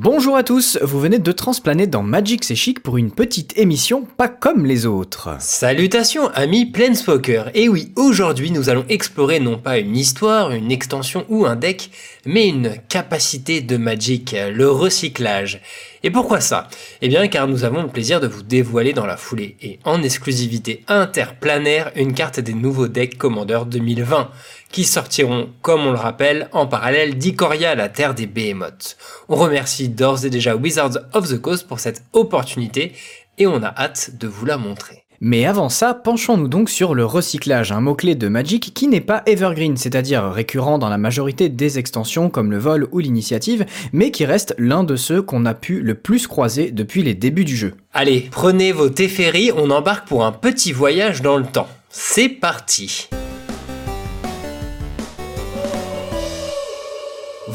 Bonjour à tous, vous venez de transplaner dans Magic C'est Chic pour une petite émission pas comme les autres. Salutations amis Planespoker, et oui, aujourd'hui nous allons explorer non pas une histoire, une extension ou un deck, mais une capacité de Magic, le recyclage. Et pourquoi ça? Eh bien car nous avons le plaisir de vous dévoiler dans la foulée, et en exclusivité interplanaire, une carte des nouveaux decks Commander 2020 qui sortiront, comme on le rappelle, en parallèle d'Ikoria, la terre des behemoths. On remercie d'ores et déjà Wizards of the Coast pour cette opportunité et on a hâte de vous la montrer. Mais avant ça, penchons-nous donc sur le recyclage, un mot-clé de Magic qui n'est pas evergreen, c'est-à-dire récurrent dans la majorité des extensions comme le vol ou l'initiative, mais qui reste l'un de ceux qu'on a pu le plus croiser depuis les débuts du jeu. Allez, prenez vos Teferi, on embarque pour un petit voyage dans le temps. C'est parti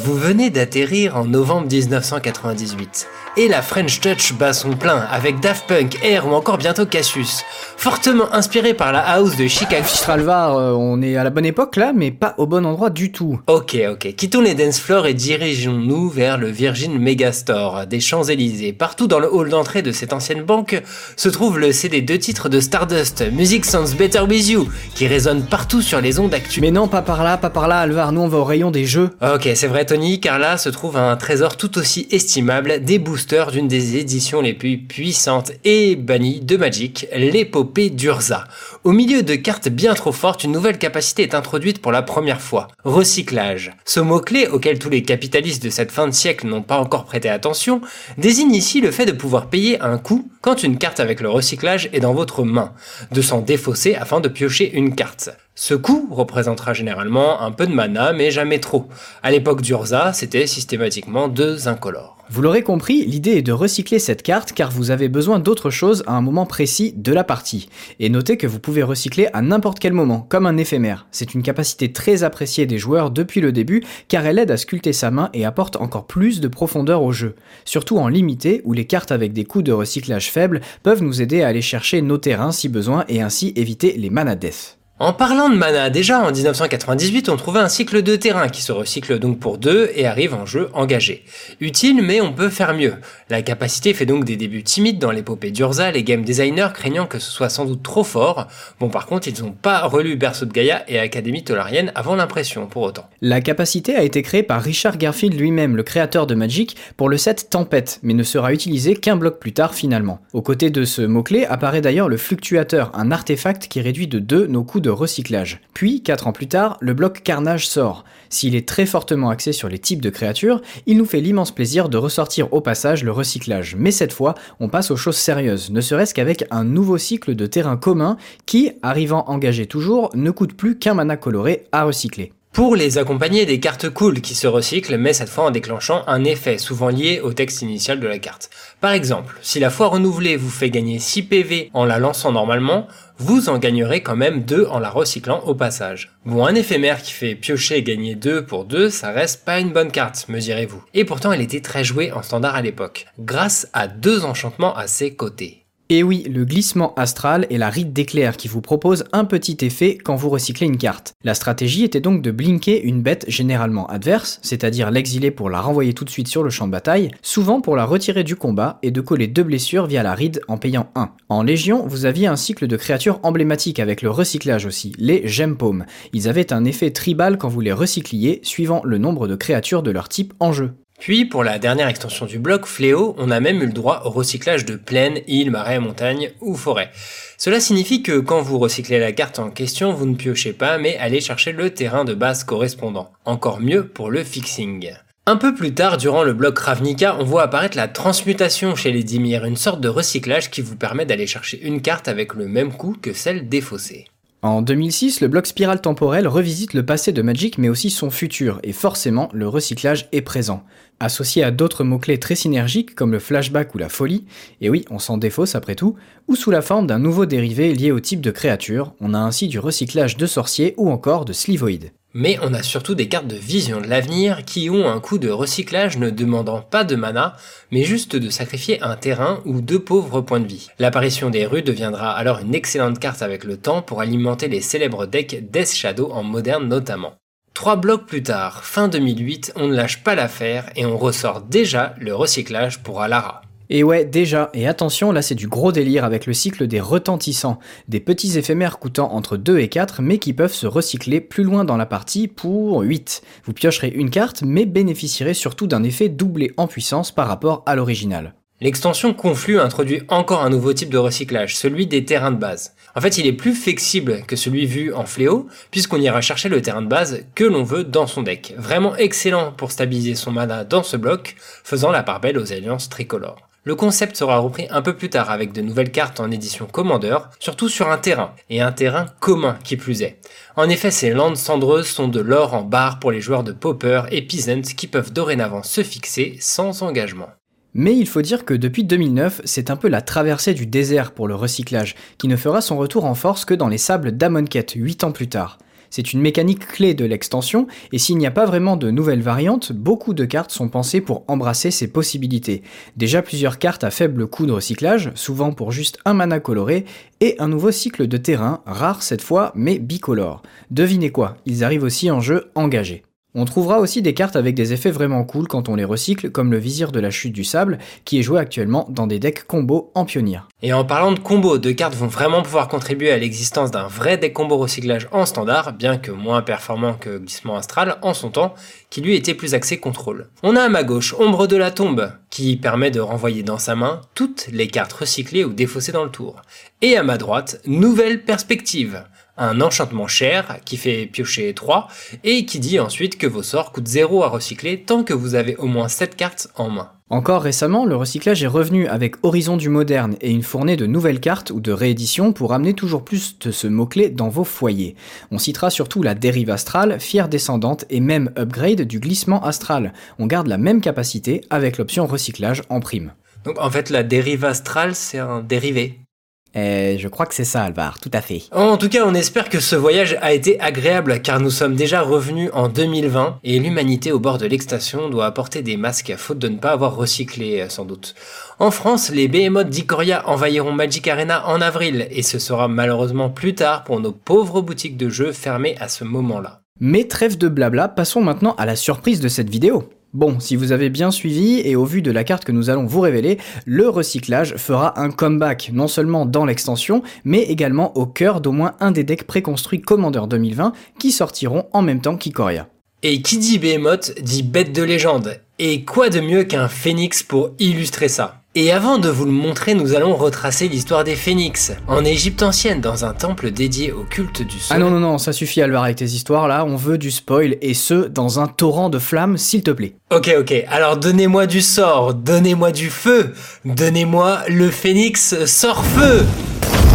Vous venez d'atterrir en novembre 1998 et la French Touch bat son plein avec Daft Punk, Air ou encore bientôt Cassius. Fortement inspiré par la house de Chicago. Stralvar, euh, on est à la bonne époque là, mais pas au bon endroit du tout. Ok, ok. Quittons les dance floors et dirigeons-nous vers le Virgin Megastore des Champs-Élysées. Partout dans le hall d'entrée de cette ancienne banque se trouve le CD de titres de Stardust, Music Sounds Better With You, qui résonne partout sur les ondes actuelles. Mais non, pas par là, pas par là, Alvar, nous on va au rayon des jeux. Ok, c'est vrai Tony, car là se trouve un trésor tout aussi estimable, des d'une des éditions les plus puissantes et bannies de Magic, l'épopée d'Urza. Au milieu de cartes bien trop fortes, une nouvelle capacité est introduite pour la première fois. Recyclage. Ce mot-clé, auquel tous les capitalistes de cette fin de siècle n'ont pas encore prêté attention, désigne ici le fait de pouvoir payer un coût quand une carte avec le recyclage est dans votre main, de s'en défausser afin de piocher une carte. Ce coût représentera généralement un peu de mana, mais jamais trop. À l'époque d'Urza, c'était systématiquement deux incolores. Vous l'aurez compris, l'idée est de recycler cette carte car vous avez besoin d'autre chose à un moment précis de la partie. Et notez que vous pouvez recycler à n'importe quel moment, comme un éphémère. C'est une capacité très appréciée des joueurs depuis le début car elle aide à sculpter sa main et apporte encore plus de profondeur au jeu. Surtout en limité où les cartes avec des coûts de recyclage faibles peuvent nous aider à aller chercher nos terrains si besoin et ainsi éviter les mana death. En parlant de mana, déjà en 1998, on trouvait un cycle de terrain qui se recycle donc pour deux et arrive en jeu engagé. Utile, mais on peut faire mieux. La capacité fait donc des débuts timides dans l'épopée d'Urza, les game designers craignant que ce soit sans doute trop fort. Bon, par contre, ils n'ont pas relu Berceau de Gaïa et Académie Tolarienne avant l'impression, pour autant. La capacité a été créée par Richard Garfield lui-même, le créateur de Magic, pour le set Tempête, mais ne sera utilisée qu'un bloc plus tard finalement. Aux côtés de ce mot-clé apparaît d'ailleurs le Fluctuateur, un artefact qui réduit de 2 nos coûts recyclage. Puis, 4 ans plus tard, le bloc Carnage sort. S'il est très fortement axé sur les types de créatures, il nous fait l'immense plaisir de ressortir au passage le recyclage. Mais cette fois, on passe aux choses sérieuses, ne serait-ce qu'avec un nouveau cycle de terrain commun qui, arrivant engagé toujours, ne coûte plus qu'un mana coloré à recycler pour les accompagner des cartes cool qui se recyclent, mais cette fois en déclenchant un effet souvent lié au texte initial de la carte. Par exemple, si la foi renouvelée vous fait gagner 6 PV en la lançant normalement, vous en gagnerez quand même 2 en la recyclant au passage. Bon, un éphémère qui fait piocher et gagner 2 pour 2, ça reste pas une bonne carte, me direz-vous. Et pourtant elle était très jouée en standard à l'époque, grâce à deux enchantements à ses côtés. Et oui, le glissement astral est la rite d'éclair qui vous propose un petit effet quand vous recyclez une carte. La stratégie était donc de blinker une bête généralement adverse, c'est-à-dire l'exiler pour la renvoyer tout de suite sur le champ de bataille, souvent pour la retirer du combat et de coller deux blessures via la ride en payant 1. En Légion, vous aviez un cycle de créatures emblématiques avec le recyclage aussi, les Gempaumes. Ils avaient un effet tribal quand vous les recycliez, suivant le nombre de créatures de leur type en jeu. Puis, pour la dernière extension du bloc, Fléau, on a même eu le droit au recyclage de plaines, îles, marais, montagnes ou forêts. Cela signifie que quand vous recyclez la carte en question, vous ne piochez pas, mais allez chercher le terrain de base correspondant. Encore mieux pour le fixing. Un peu plus tard, durant le bloc Ravnica, on voit apparaître la transmutation chez les Dimir, une sorte de recyclage qui vous permet d'aller chercher une carte avec le même coût que celle défaussée. En 2006, le bloc Spirale Temporelle revisite le passé de Magic mais aussi son futur, et forcément, le recyclage est présent. Associé à d'autres mots-clés très synergiques comme le flashback ou la folie, et oui, on s'en défausse après tout, ou sous la forme d'un nouveau dérivé lié au type de créature, on a ainsi du recyclage de sorciers ou encore de slivoïdes. Mais on a surtout des cartes de vision de l'avenir qui ont un coût de recyclage ne demandant pas de mana, mais juste de sacrifier un terrain ou deux pauvres points de vie. L'apparition des rues deviendra alors une excellente carte avec le temps pour alimenter les célèbres decks Death Shadow en moderne notamment. Trois blocs plus tard, fin 2008, on ne lâche pas l'affaire et on ressort déjà le recyclage pour Alara. Et ouais, déjà, et attention, là c'est du gros délire avec le cycle des retentissants, des petits éphémères coûtant entre 2 et 4 mais qui peuvent se recycler plus loin dans la partie pour 8. Vous piocherez une carte mais bénéficierez surtout d'un effet doublé en puissance par rapport à l'original. L'extension Conflux introduit encore un nouveau type de recyclage, celui des terrains de base. En fait, il est plus flexible que celui vu en fléau, puisqu'on ira chercher le terrain de base que l'on veut dans son deck. Vraiment excellent pour stabiliser son mana dans ce bloc, faisant la part belle aux alliances tricolores. Le concept sera repris un peu plus tard avec de nouvelles cartes en édition Commander, surtout sur un terrain, et un terrain commun qui plus est. En effet, ces landes cendreuses sont de l'or en barre pour les joueurs de Pauper et Peasant qui peuvent dorénavant se fixer sans engagement. Mais il faut dire que depuis 2009, c'est un peu la traversée du désert pour le recyclage, qui ne fera son retour en force que dans les sables d'Amonkhet 8 ans plus tard. C'est une mécanique clé de l'extension, et s'il n'y a pas vraiment de nouvelles variantes, beaucoup de cartes sont pensées pour embrasser ces possibilités. Déjà plusieurs cartes à faible coût de recyclage, souvent pour juste un mana coloré, et un nouveau cycle de terrain, rare cette fois, mais bicolore. Devinez quoi, ils arrivent aussi en jeu engagé. On trouvera aussi des cartes avec des effets vraiment cool quand on les recycle, comme le vizir de la chute du sable, qui est joué actuellement dans des decks combo en pionnier. Et en parlant de combo, deux cartes vont vraiment pouvoir contribuer à l'existence d'un vrai deck combo recyclage en standard, bien que moins performant que Glissement Astral en son temps, qui lui était plus axé contrôle. On a à ma gauche Ombre de la Tombe, qui permet de renvoyer dans sa main toutes les cartes recyclées ou défaussées dans le tour. Et à ma droite, Nouvelle Perspective, un enchantement cher qui fait piocher 3 et qui dit ensuite que vos sorts coûtent 0 à recycler tant que vous avez au moins 7 cartes en main. Encore récemment, le recyclage est revenu avec Horizon du moderne et une fournée de nouvelles cartes ou de rééditions pour amener toujours plus de ce mot-clé dans vos foyers. On citera surtout la dérive astrale, fière descendante et même upgrade du glissement astral. On garde la même capacité avec l'option recyclage en prime. Donc en fait la dérive astrale c'est un dérivé euh, je crois que c'est ça, Alvar, tout à fait. En tout cas, on espère que ce voyage a été agréable car nous sommes déjà revenus en 2020 et l'humanité au bord de l'extension doit apporter des masques faute de ne pas avoir recyclé, euh, sans doute. En France, les behemoths d'Ikoria envahiront Magic Arena en avril et ce sera malheureusement plus tard pour nos pauvres boutiques de jeux fermées à ce moment-là. Mais trêve de blabla, passons maintenant à la surprise de cette vidéo. Bon, si vous avez bien suivi et au vu de la carte que nous allons vous révéler, le recyclage fera un comeback, non seulement dans l'extension, mais également au cœur d'au moins un des decks préconstruits Commander 2020 qui sortiront en même temps qu'Ikoria. Et qui dit Behemoth dit bête de légende. Et quoi de mieux qu'un phénix pour illustrer ça? Et avant de vous le montrer, nous allons retracer l'histoire des phénix, en Égypte ancienne, dans un temple dédié au culte du sol. Ah non, non, non, ça suffit Alvar avec tes histoires là, on veut du spoil, et ce, dans un torrent de flammes, s'il te plaît. Ok, ok, alors donnez-moi du sort, donnez-moi du feu, donnez-moi le phénix sort feu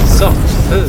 Sort feu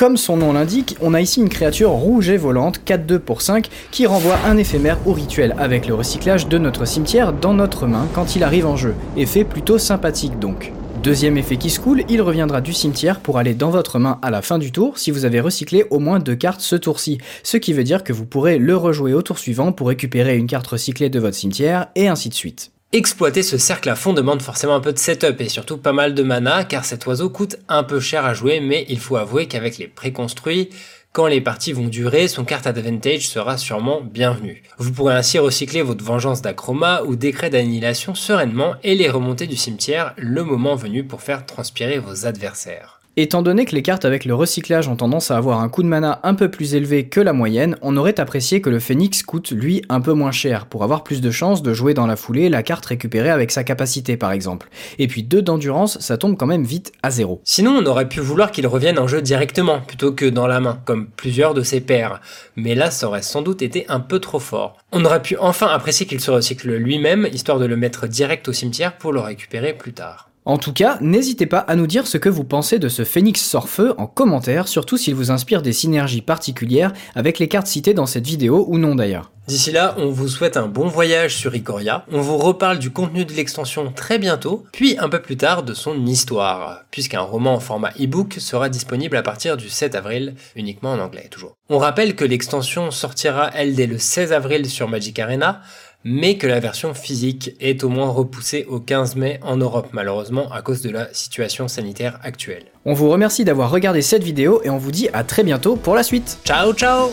comme son nom l'indique, on a ici une créature rouge et volante, 4-2 pour 5, qui renvoie un éphémère au rituel avec le recyclage de notre cimetière dans notre main quand il arrive en jeu. Effet plutôt sympathique donc. Deuxième effet qui se coule, il reviendra du cimetière pour aller dans votre main à la fin du tour si vous avez recyclé au moins deux cartes ce tour-ci, ce qui veut dire que vous pourrez le rejouer au tour suivant pour récupérer une carte recyclée de votre cimetière et ainsi de suite. Exploiter ce cercle à fond demande forcément un peu de setup et surtout pas mal de mana car cet oiseau coûte un peu cher à jouer mais il faut avouer qu'avec les préconstruits, quand les parties vont durer, son carte advantage sera sûrement bienvenue. Vous pourrez ainsi recycler votre vengeance d'acroma ou décret d'annihilation sereinement et les remonter du cimetière le moment venu pour faire transpirer vos adversaires. Étant donné que les cartes avec le recyclage ont tendance à avoir un coût de mana un peu plus élevé que la moyenne, on aurait apprécié que le phénix coûte lui un peu moins cher pour avoir plus de chances de jouer dans la foulée la carte récupérée avec sa capacité par exemple. Et puis 2 d'endurance, ça tombe quand même vite à zéro. Sinon on aurait pu vouloir qu'il revienne en jeu directement plutôt que dans la main, comme plusieurs de ses pairs. Mais là ça aurait sans doute été un peu trop fort. On aurait pu enfin apprécier qu'il se recycle lui-même, histoire de le mettre direct au cimetière pour le récupérer plus tard. En tout cas, n'hésitez pas à nous dire ce que vous pensez de ce Phoenix Sort-Feu en commentaire, surtout s'il vous inspire des synergies particulières avec les cartes citées dans cette vidéo ou non d'ailleurs. D'ici là, on vous souhaite un bon voyage sur Ikoria, on vous reparle du contenu de l'extension très bientôt, puis un peu plus tard de son histoire, puisqu'un roman en format e-book sera disponible à partir du 7 avril, uniquement en anglais toujours. On rappelle que l'extension sortira elle dès le 16 avril sur Magic Arena, mais que la version physique est au moins repoussée au 15 mai en Europe, malheureusement à cause de la situation sanitaire actuelle. On vous remercie d'avoir regardé cette vidéo et on vous dit à très bientôt pour la suite. Ciao ciao